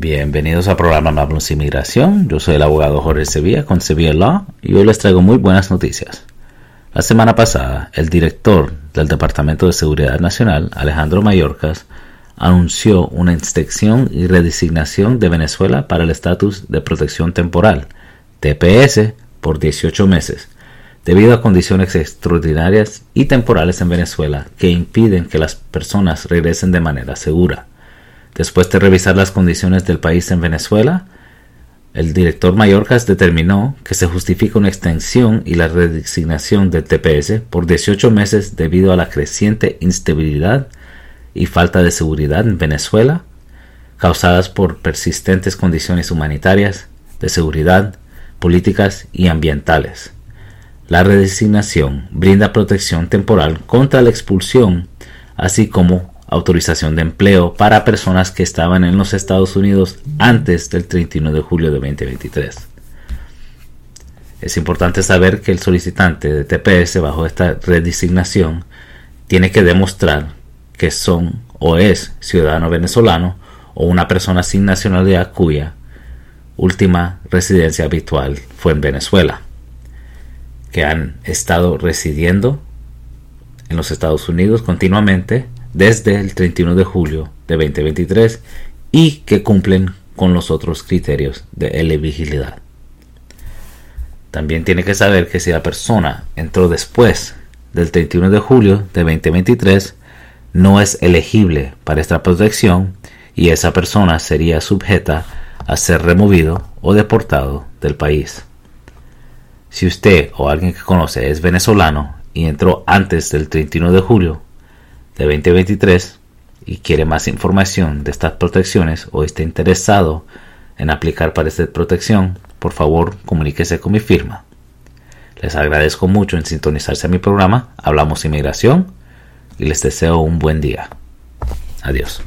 Bienvenidos al programa Hablamos Inmigración. Yo soy el abogado Jorge Sevilla con Sevilla Law y hoy les traigo muy buenas noticias. La semana pasada, el director del Departamento de Seguridad Nacional, Alejandro Mayorkas, anunció una inspección y redesignación de Venezuela para el estatus de protección temporal, TPS, por 18 meses, debido a condiciones extraordinarias y temporales en Venezuela que impiden que las personas regresen de manera segura. Después de revisar las condiciones del país en Venezuela, el director Mallorcas determinó que se justifica una extensión y la redesignación del TPS por 18 meses debido a la creciente instabilidad y falta de seguridad en Venezuela, causadas por persistentes condiciones humanitarias, de seguridad, políticas y ambientales. La redesignación brinda protección temporal contra la expulsión, así como autorización de empleo para personas que estaban en los Estados Unidos antes del 31 de julio de 2023. Es importante saber que el solicitante de TPS bajo esta redesignación tiene que demostrar que son o es ciudadano venezolano o una persona sin nacionalidad cuya última residencia habitual fue en Venezuela, que han estado residiendo en los Estados Unidos continuamente desde el 31 de julio de 2023 y que cumplen con los otros criterios de elegibilidad. También tiene que saber que si la persona entró después del 31 de julio de 2023, no es elegible para esta protección y esa persona sería sujeta a ser removido o deportado del país. Si usted o alguien que conoce es venezolano y entró antes del 31 de julio de 2023 y quiere más información de estas protecciones o está interesado en aplicar para esta protección, por favor comuníquese con mi firma. Les agradezco mucho en sintonizarse a mi programa Hablamos Inmigración y les deseo un buen día. Adiós.